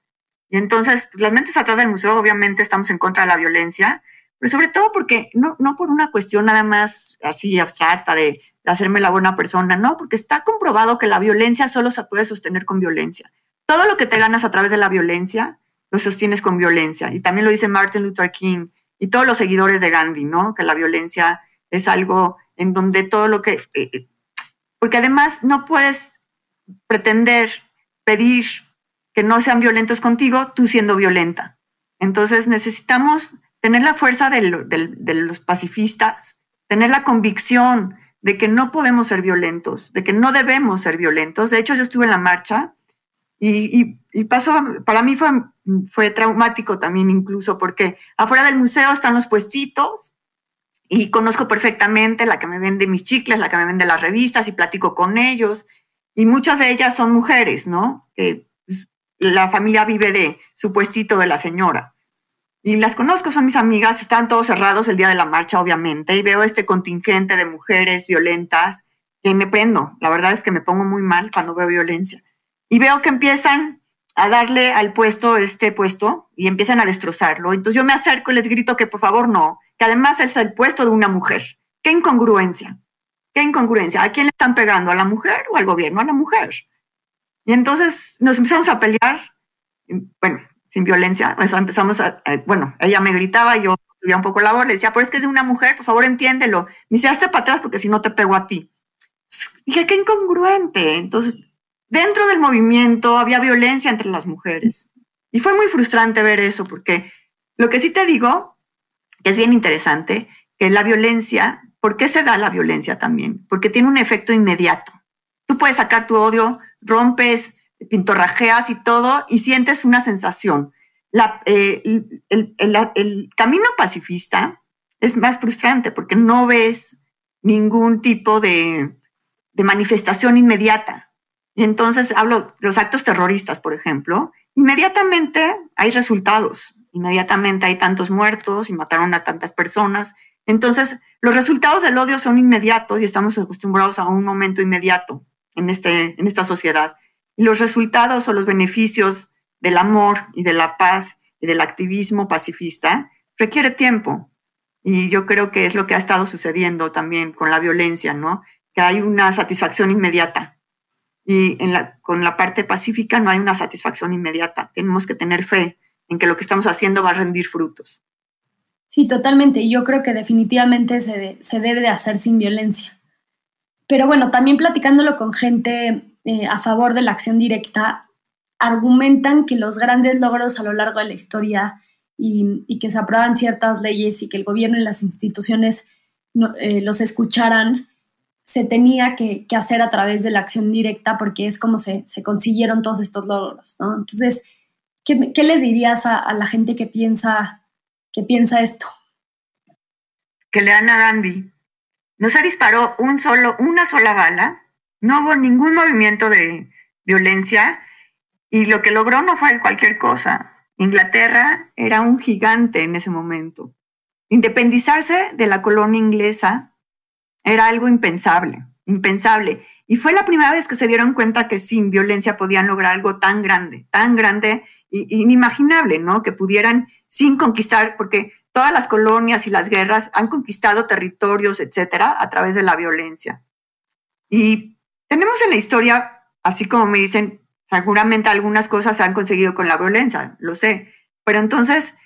Y entonces, pues, las mentes atrás del museo, obviamente estamos en contra de la violencia, pero sobre todo porque no, no por una cuestión nada más así abstracta de, hacerme la buena persona, no, porque está comprobado que la violencia solo se puede sostener con violencia. Todo lo que te ganas a través de la violencia, lo sostienes con violencia. Y también lo dice Martin Luther King y todos los seguidores de Gandhi, ¿no? Que la violencia es algo en donde todo lo que... Eh, eh, porque además no puedes pretender pedir que no sean violentos contigo, tú siendo violenta. Entonces necesitamos tener la fuerza de, los pacifistas, tener la convicción de que no podemos ser violentos, de que no debemos ser violentos. De hecho, yo estuve en la marcha y, pasó, para mí fue, fue traumático también incluso porque afuera del museo están los puestitos y conozco perfectamente la que me vende mis chicles, la que me vende las revistas y platico con ellos y muchas de ellas son mujeres, ¿no? La familia vive de su puestito de la señora. Y las conozco, son mis amigas, están todos cerrados el día de la marcha, obviamente, y veo este contingente de mujeres violentas que me prendo. La verdad es que me pongo muy mal cuando veo violencia. Y veo que empiezan a darle al puesto este puesto y empiezan a destrozarlo. Entonces yo me acerco y les grito que por favor no, que además es el puesto de una mujer. Qué incongruencia. ¿Qué incongruencia? ¿A quién le están pegando? ¿A la mujer o al gobierno? A la mujer. Y entonces nos empezamos a pelear, bueno, sin violencia, empezamos a, bueno, ella me gritaba, yo subía un poco la voz, le decía, pero es que es de una mujer, por favor entiéndelo. Me dice, hazte para atrás porque si no te pego a ti. Dije, qué incongruente. Entonces, dentro del movimiento había violencia entre las mujeres. Y fue muy frustrante ver eso, porque lo que sí te digo, que es bien interesante, que la violencia ¿Por qué se da la violencia también? Porque tiene un efecto inmediato. Puedes sacar tu odio, rompes, pintorrajeas y todo y sientes una sensación. Eh, el, camino pacifista es más frustrante porque no ves ningún tipo de, de manifestación inmediata. Y entonces hablo de los actos terroristas, por ejemplo, inmediatamente hay resultados, inmediatamente hay tantos muertos y mataron a tantas personas entonces, los resultados del odio son inmediatos y estamos acostumbrados a un momento inmediato en, este, en esta sociedad. Los resultados o los beneficios del amor y de la paz y del activismo pacifista requiere tiempo. Y yo creo que es lo que ha estado sucediendo también con la violencia, ¿no? Que hay una satisfacción inmediata. Y en la, con la parte pacífica no hay una satisfacción inmediata. Tenemos que tener fe en que lo que estamos haciendo va a rendir frutos. Sí, totalmente. Yo creo que definitivamente se, debe de hacer sin violencia. Pero bueno, también platicándolo con gente eh, a favor de la acción directa, argumentan que los grandes logros a lo largo de la historia y, que se aprueban ciertas leyes y que el gobierno y las instituciones eh, los escucharan, se tenía que, hacer a través de la acción directa porque es como se, consiguieron todos estos logros, ¿no? Entonces, ¿qué, les dirías a, la gente que piensa, que piensa esto? Que lean a Gandhi. No se disparó un solo, una sola bala, no hubo ningún movimiento de violencia y lo que logró no fue cualquier cosa. Inglaterra era un gigante en ese momento. Independizarse de la colonia inglesa era algo impensable, impensable. Y fue la primera vez que se dieron cuenta que sin violencia podían lograr algo tan grande, tan grande e inimaginable, ¿no? Que pudieran sin conquistar, porque todas las colonias y las guerras han conquistado territorios, etcétera, a través de la violencia. Y tenemos en la historia, así como me dicen, seguramente algunas cosas se han conseguido con la violencia, lo sé, pero entonces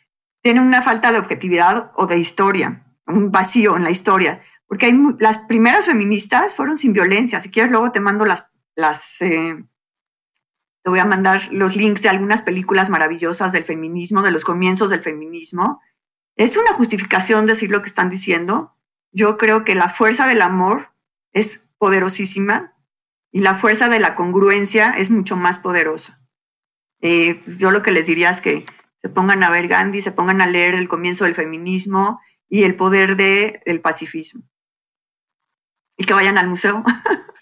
tiene una falta de objetividad o de historia, un vacío en la historia porque hay, las primeras feministas fueron sin violencia. Si quieres, luego te mando las, las eh, te voy a mandar los links de algunas películas maravillosas del feminismo, de los comienzos del feminismo. Es una justificación decir lo que están diciendo. Yo creo que la fuerza del amor es poderosísima y la fuerza de la congruencia es mucho más poderosa. Eh, pues yo lo que les diría es que se pongan a ver Gandhi, se pongan a leer el comienzo del feminismo y el poder del pacifismo y que vayan al museo.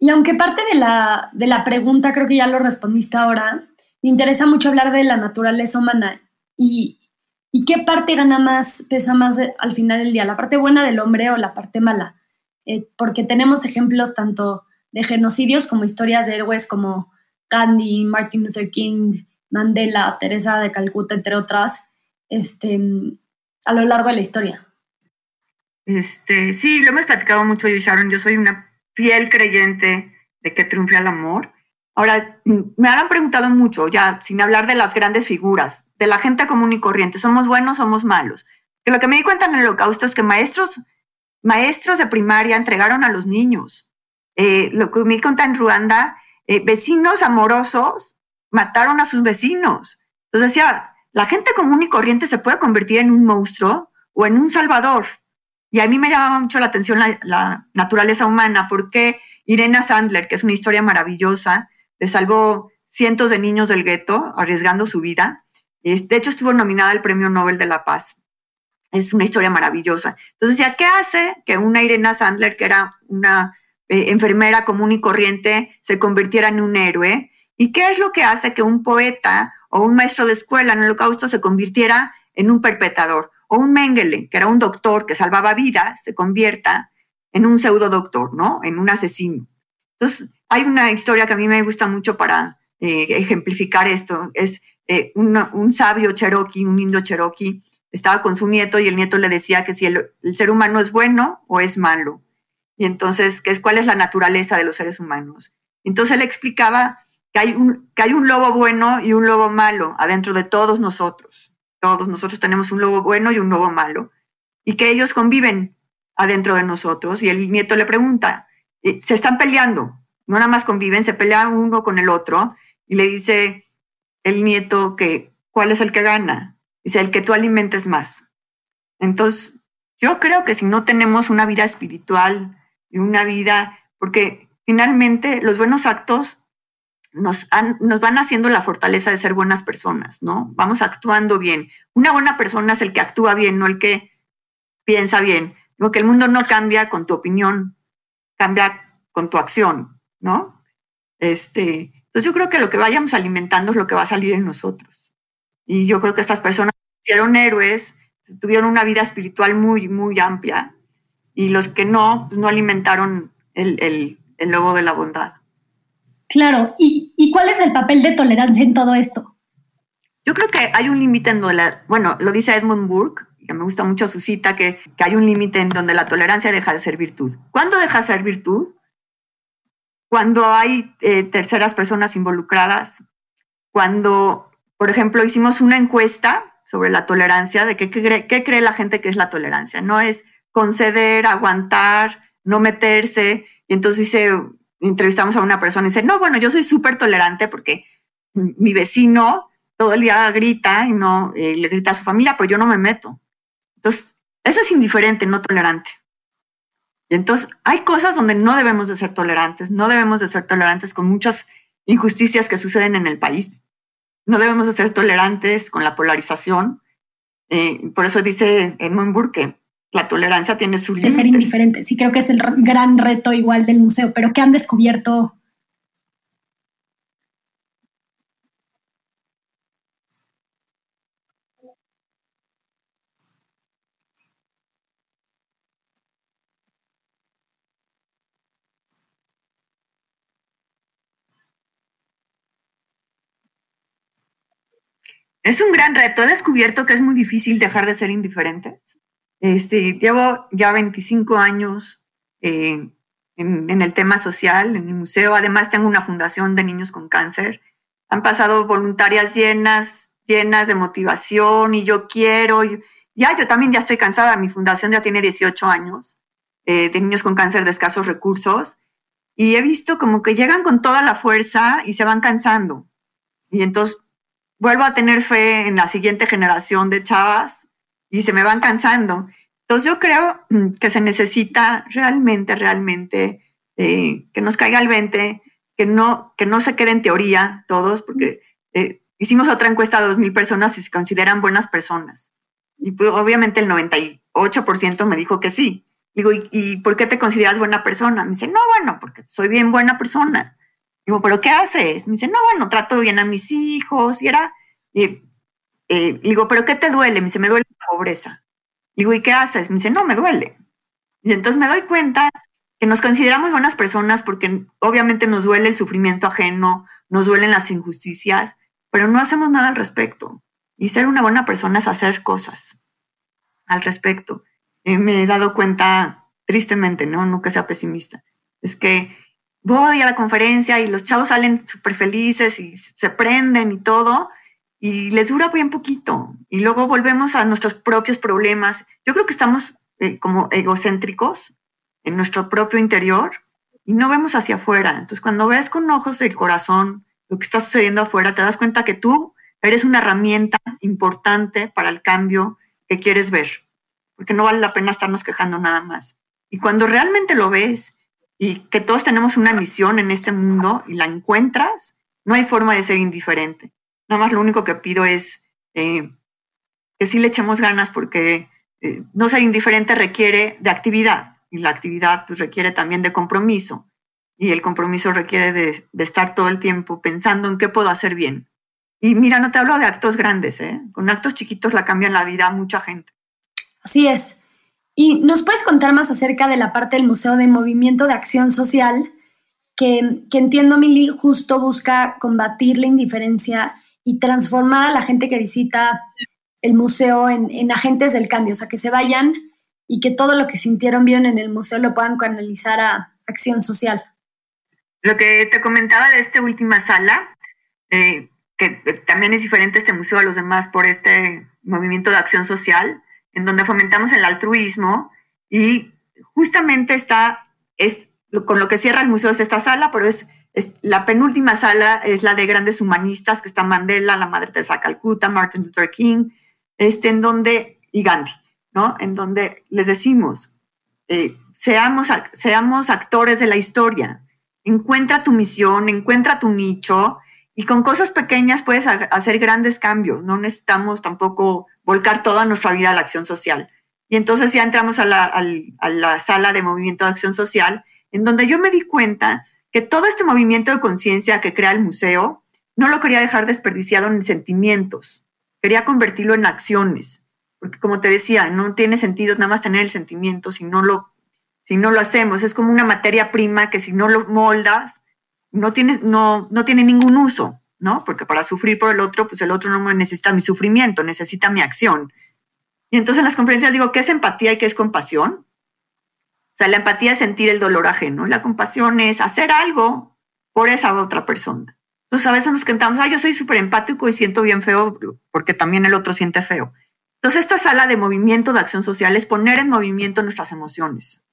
Y aunque parte de la, de la pregunta creo que ya lo respondiste ahora, me interesa mucho hablar de la naturaleza humana y, y qué parte gana más, pesa más al final del día, la parte buena del hombre o la parte mala. Eh, porque tenemos ejemplos tanto de genocidios como historias de héroes como Gandhi, Martin Luther King, Mandela, Teresa de Calcuta, entre otras, este, a lo largo de la historia. Este, sí, lo hemos platicado mucho yo Sharon. Yo soy una fiel creyente de que triunfe el amor. Ahora, me han preguntado mucho, ya sin hablar de las grandes figuras, de la gente común y corriente, ¿somos buenos, somos malos? Que lo que me di cuenta en el holocausto es que maestros, maestros de primaria entregaron a los niños. Eh, lo que me di cuenta en Ruanda, eh, vecinos amorosos mataron a sus vecinos. Entonces decía, la gente común y corriente se puede convertir en un monstruo o en un salvador. Y a mí me llamaba mucho la atención la, naturaleza humana, porque Irena Sandler, que es una historia maravillosa, le salvó cientos de niños del gueto arriesgando su vida. De hecho, estuvo nominada al Premio Nobel de la Paz. Es una historia maravillosa. Entonces, ¿ya qué hace que una Irena Sandler, que era una eh, enfermera común y corriente, se convirtiera en un héroe? ¿Y qué es lo que hace que un poeta o un maestro de escuela en el holocausto se convirtiera en un perpetrador? o un Mengele, que era un doctor que salvaba vidas, se convierta en un pseudo doctor, ¿no? En un asesino. Entonces, hay una historia que a mí me gusta mucho para eh, ejemplificar esto. Es eh, un sabio cherokee, un indio cherokee, estaba con su nieto y el nieto le decía que si el, ser humano es bueno o es malo. Y entonces, ¿qué es, ¿cuál es la naturaleza de los seres humanos? Entonces él explicaba que hay, un, que hay un lobo bueno y un lobo malo adentro de todos nosotros todos nosotros tenemos un lobo bueno y un lobo malo, y que ellos conviven adentro de nosotros. Y el nieto le pregunta, eh, se están peleando, no nada más conviven, se pelean uno con el otro, y le dice el nieto que, ¿cuál es el que gana? Dice, el que tú alimentes más. Entonces, yo creo que si no tenemos una vida espiritual y una vida, porque finalmente los buenos actos nos, nos van haciendo la fortaleza de ser buenas personas, ¿no? Vamos actuando bien. Una buena persona es el que actúa bien, no el que piensa bien. Digo que el mundo no cambia con tu opinión, cambia con tu acción, ¿no? Este, entonces yo creo que lo que vayamos alimentando es lo que va a salir en nosotros. Y yo creo que estas personas fueron héroes, tuvieron una vida espiritual muy, muy amplia, y los que no, pues no alimentaron el, el, el lobo de la bondad. Claro, ¿Y, cuál es el papel de tolerancia en todo esto? Yo creo que hay un límite en donde, bueno, lo dice Edmund Burke, que me gusta mucho su cita, que, hay un límite en donde la tolerancia deja de ser virtud. ¿Cuándo deja de ser virtud? Cuando hay eh, terceras personas involucradas, cuando, por ejemplo, hicimos una encuesta sobre la tolerancia, de qué cree la gente que es la tolerancia. No es conceder, aguantar, no meterse. Y entonces dice, entrevistamos a una persona y dice, no, bueno, yo soy súper tolerante porque mi vecino todo el día grita y no eh, le grita a su familia, pero yo no me meto. Entonces, eso es indiferente, no tolerante. Y entonces hay cosas donde no debemos de ser tolerantes, no debemos de ser tolerantes con muchas injusticias que suceden en el país, no debemos de ser tolerantes con la polarización. Eh, por eso dice Edmund que la tolerancia tiene su límite. De ser indiferente, sí creo que es el gran reto igual del museo, pero ¿qué han descubierto Es un gran reto. He descubierto que es muy difícil dejar de ser indiferentes. Este, llevo ya 25 años eh, en, el tema social, en mi museo. Además, tengo una fundación de niños con cáncer. Han pasado voluntarias llenas, llenas de motivación y yo quiero. ya, yo también ya estoy cansada. Mi fundación ya tiene 18 años eh, de niños con cáncer de escasos recursos. Y he visto como que llegan con toda la fuerza y se van cansando. Y entonces vuelvo a tener fe en la siguiente generación de chavas y se me van cansando. Entonces yo creo mm, que se necesita realmente, realmente eh, que nos caiga el 20, que no, que no se quede en teoría todos, porque eh, hicimos otra encuesta a 2.000 personas y se consideran buenas personas. Y pues, obviamente el 98% me dijo que sí. Digo, ¿y, ¿y por qué te consideras buena persona? Me dice, no, bueno, porque soy bien buena persona. Digo, ¿pero qué haces? Me dice, no, bueno, trato bien a mis hijos y era, y, eh, digo, ¿pero qué te duele? Me dice, me duele la pobreza. Digo, ¿y qué haces? Me dice, no, me duele. Y entonces me doy cuenta que nos consideramos buenas personas porque obviamente nos duele el sufrimiento ajeno, nos duelen las injusticias, pero no hacemos nada al respecto. Y ser una buena persona es hacer cosas al respecto. me he dado cuenta, tristemente, ¿no? Que sea pesimista, es que voy a la conferencia y los chavos salen súper felices y se prenden y todo, y les dura bien poquito. Y luego volvemos a nuestros propios problemas. Yo creo que estamos eh, como egocéntricos en nuestro propio interior y no vemos hacia afuera. Entonces, cuando ves con ojos del corazón lo que está sucediendo afuera, te das cuenta que tú eres una herramienta importante para el cambio que quieres ver, porque no vale la pena estarnos quejando nada más. Y cuando realmente lo ves y que todos tenemos una misión en este mundo y la encuentras, no hay forma de ser indiferente. Nada más lo único que pido es eh, que sí le echemos ganas porque eh, no ser indiferente requiere de actividad y la actividad pues, requiere también de compromiso y el compromiso requiere de, estar todo el tiempo pensando en qué puedo hacer bien. Y mira, no te hablo de actos grandes, ¿eh? con actos chiquitos la cambian la vida a mucha gente. Así es. ¿Y nos puedes contar más acerca de la parte del Museo de Movimiento de Acción Social, que, que entiendo, Mili, justo busca combatir la indiferencia y transformar a la gente que visita el museo en, agentes del cambio, o sea, que se vayan y que todo lo que sintieron bien en el museo lo puedan canalizar a acción social. Lo que te comentaba de esta última sala, eh, que también es diferente este museo a los demás por este movimiento de acción social, en donde fomentamos el altruismo y justamente está, es, con lo que cierra el museo es esta sala, pero es, la penúltima sala es la de grandes humanistas, que está Mandela, la Madre Teresa Calcuta, Martin Luther King, este, en donde, y Gandhi, ¿no? En donde les decimos, eh, seamos, seamos actores de la historia, encuentra tu misión, encuentra tu nicho, y con cosas pequeñas puedes hacer grandes cambios. No necesitamos tampoco volcar toda nuestra vida a la acción social. Y entonces ya entramos a la, sala de movimiento de acción social, en donde yo me di cuenta que todo este movimiento de conciencia que crea el museo no lo quería dejar desperdiciado en sentimientos, quería convertirlo en acciones, porque como te decía, no tiene sentido nada más tener el sentimiento si no lo, si no lo hacemos. Es como una materia prima que si no lo moldas, no tiene, no, no tiene ningún uso, ¿no? Porque para sufrir por el otro, pues el otro no necesita mi sufrimiento, necesita mi acción. Y entonces en las conferencias digo, ¿qué es empatía y qué es compasión? O sea, la empatía es sentir el dolor ajeno, la compasión es hacer algo por esa otra persona. Entonces a veces nos cantamos, ah, yo soy súper empático y siento bien feo porque también el otro siente feo. Entonces esta sala de movimiento de acción social es poner en movimiento nuestras emociones,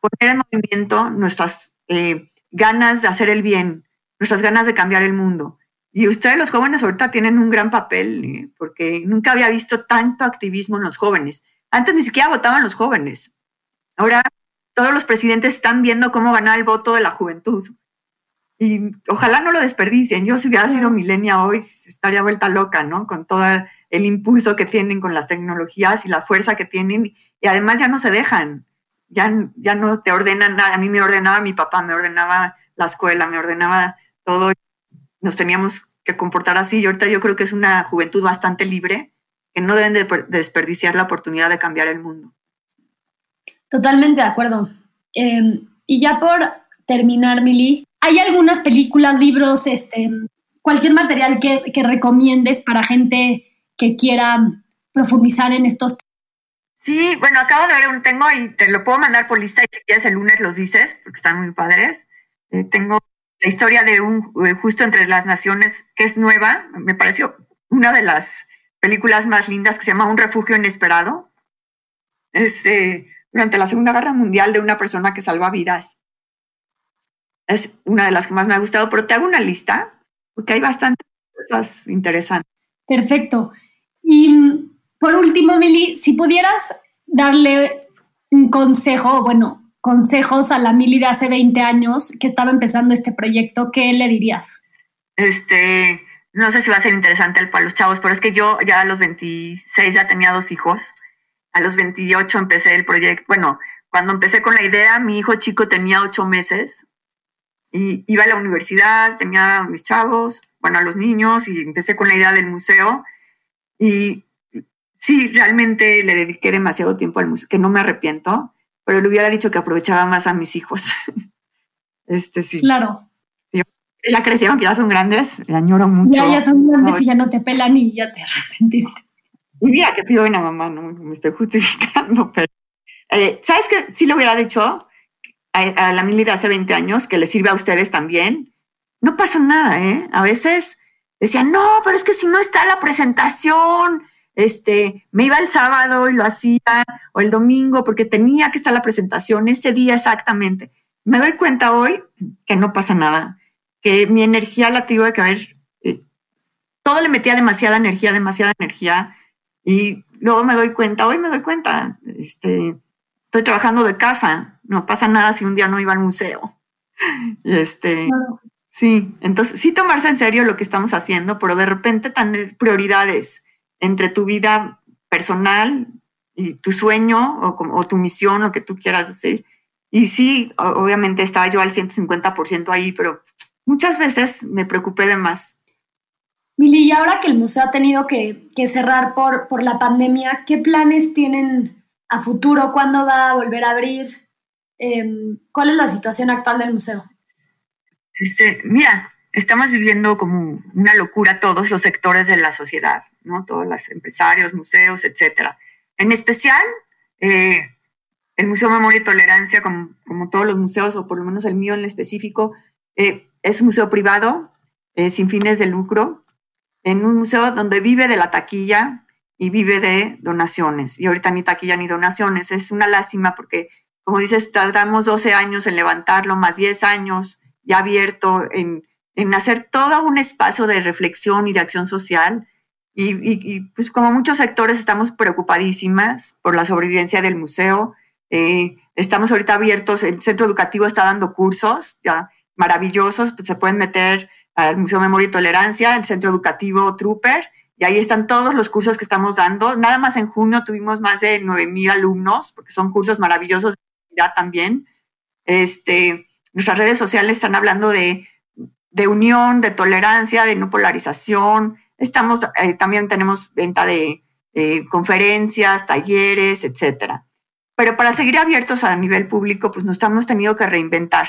poner en movimiento nuestras eh, ganas de hacer el bien, nuestras ganas de cambiar el mundo. Y ustedes los jóvenes ahorita tienen un gran papel, ¿eh? porque nunca había visto tanto activismo en los jóvenes. Antes ni siquiera votaban los jóvenes. Ahora todos los presidentes están viendo cómo ganar el voto de la juventud. Y ojalá no lo desperdicien. Yo si hubiera sido milenia hoy, estaría vuelta loca, ¿no? Con todo el impulso que tienen con las tecnologías y la fuerza que tienen. Y además ya no se dejan. Ya, ya no te ordenan nada. A mí me ordenaba mi papá, me ordenaba la escuela, me ordenaba todo. Nos teníamos que comportar así. Y ahorita yo creo que es una juventud bastante libre, que no deben de desperdiciar la oportunidad de cambiar el mundo. Totalmente de acuerdo. Em, y ya por terminar, Mili, ¿hay algunas películas, libros, este, cualquier material que, que recomiendes para gente que quiera profundizar en estos temas? Sí, bueno, acabo de ver un, tengo y te lo puedo mandar por lista y si quieres el lunes los dices, porque están muy padres. Eh, tengo la historia de un eh, justo entre las naciones, que es nueva, me pareció una de las películas más lindas que se llama Un refugio inesperado. Es eh, durante la Segunda Guerra Mundial de una persona que salva vidas. Es una de las que más me ha gustado, pero te hago una lista porque hay bastantes cosas interesantes. Perfecto. Y por último, Mili, si pudieras darle un consejo, bueno, consejos a la Mili de hace 20 años que estaba empezando este proyecto, ¿qué le dirías? Este, no sé si va a ser interesante para los chavos, pero es que yo ya a los 26 ya tenía dos hijos a los 28 empecé el proyecto. Bueno, cuando empecé con la idea, mi hijo chico tenía ocho meses y iba a la universidad, tenía a mis chavos, bueno, a los niños y empecé con la idea del museo. Y sí, realmente le dediqué demasiado tiempo al museo, que no me arrepiento, pero le hubiera dicho que aprovechaba más a mis hijos. este sí. Claro. ya crecieron, que ya son grandes, le añoro mucho. Ya, ya son grandes y ya no te pelan y ya te arrepentiste. Y mira que pido una mamá, no me estoy justificando, pero eh, ¿sabes qué? Si lo hubiera dicho a, la Mili de hace 20 años, que le sirve a ustedes también, no pasa nada, ¿eh? A veces decían, no, pero es que si no está la presentación, este, me iba el sábado y lo hacía, o el domingo, porque tenía que estar la presentación ese día exactamente. Me doy cuenta hoy que no pasa nada, que mi energía la tuve que haber, eh, todo le metía demasiada energía, demasiada energía, y luego me doy cuenta, hoy me doy cuenta, este, estoy trabajando de casa, no pasa nada si un día no iba al museo. Este, sí, entonces sí tomarse en serio lo que estamos haciendo, pero de repente tener prioridades entre tu vida personal y tu sueño o, o tu misión, lo que tú quieras decir. Y sí, obviamente estaba yo al 150% ahí, pero muchas veces me preocupé de más. Mili, y ahora que el museo ha tenido que, cerrar por, por, la pandemia, ¿qué planes tienen a futuro? ¿Cuándo va a volver a abrir? Em, ¿Cuál es la situación actual del museo? Este, mira, estamos viviendo como una locura todos los sectores de la sociedad, ¿no? Todos los empresarios, museos, etcétera. En especial, eh, el Museo Memoria y Tolerancia, como, como, todos los museos, o por lo menos el mío en específico, eh, es un museo privado, eh, sin fines de lucro, en un museo donde vive de la taquilla y vive de donaciones. Y ahorita ni taquilla ni donaciones. Es una lástima porque, como dices, tardamos 12 años en levantarlo, más 10 años ya abierto, en, en hacer todo un espacio de reflexión y de acción social. Y, y, pues como muchos sectores estamos preocupadísimas por la sobrevivencia del museo. Eh, estamos ahorita abiertos, el centro educativo está dando cursos ya maravillosos, pues se pueden meter al Museo Memoria y Tolerancia, el Centro Educativo Trooper, y ahí están todos los cursos que estamos dando. Nada más en junio tuvimos más de 9.000 alumnos, porque son cursos maravillosos ya también. Este, nuestras redes sociales están hablando de, de unión, de tolerancia, de no polarización. Estamos, eh, también tenemos venta de conferencias, talleres, etcétera. Pero para seguir abiertos a nivel público, pues nos hemos tenido que reinventar,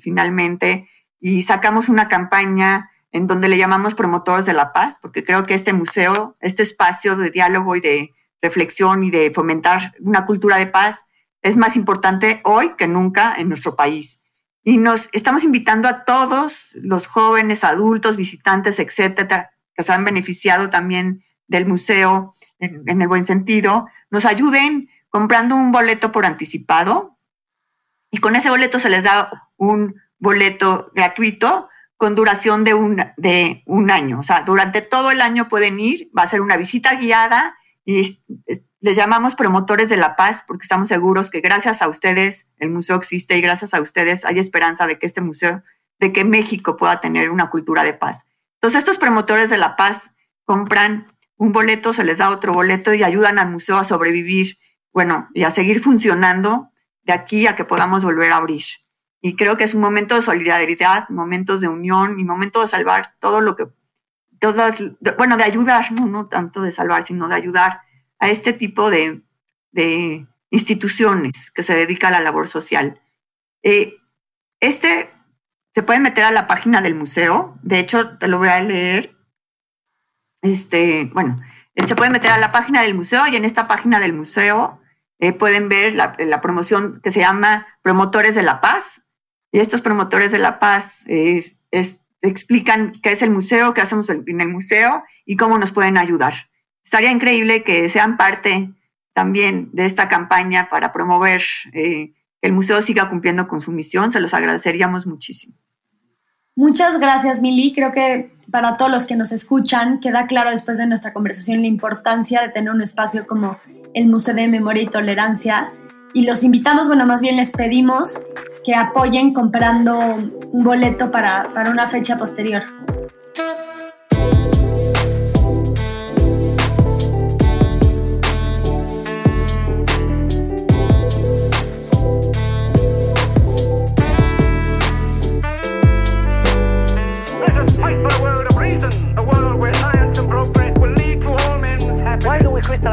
finalmente y sacamos una campaña en donde le llamamos promotores de la paz, porque creo que este museo, este espacio de diálogo y de reflexión y de fomentar una cultura de paz es más importante hoy que nunca en nuestro país. Y nos estamos invitando a todos los jóvenes, adultos, visitantes, etcétera, que se han beneficiado también del museo en, el buen sentido, nos ayuden comprando un boleto por anticipado y con ese boleto se les da un boleto gratuito con duración de un, de un año. O sea, durante todo el año pueden ir, va a ser una visita guiada y les llamamos promotores de la paz porque estamos seguros que gracias a ustedes el museo existe y gracias a ustedes hay esperanza de que este museo, de que México pueda tener una cultura de paz. Entonces estos promotores de la paz compran un boleto, se les da otro boleto y ayudan al museo a sobrevivir, bueno, y a seguir funcionando de aquí a que podamos volver a abrir. Y creo que es un momento de solidaridad, momentos de unión y momento de salvar todo lo que, todas, bueno, de ayudar, no, no tanto de salvar, sino de ayudar a este tipo de, de instituciones que se dedican a la labor social. Eh, este se puede meter a la página del museo, de hecho te lo voy a leer. Este, bueno, se puede meter a la página del museo y en esta página del museo eh, pueden ver la, promoción que se llama Promotores de la Paz. Y estos promotores de la paz explican qué es el museo, qué hacemos en el museo y cómo nos pueden ayudar. Estaría increíble que sean parte también de esta campaña para promover eh, que el museo siga cumpliendo con su misión. Se los agradeceríamos muchísimo. Muchas gracias, Mili. Creo que para todos los que nos escuchan queda claro después de nuestra conversación la importancia de tener un espacio como el Museo de Memoria y Tolerancia. Y los invitamos, bueno, más bien les pedimos que apoyen comprando un boleto para, para una fecha posterior.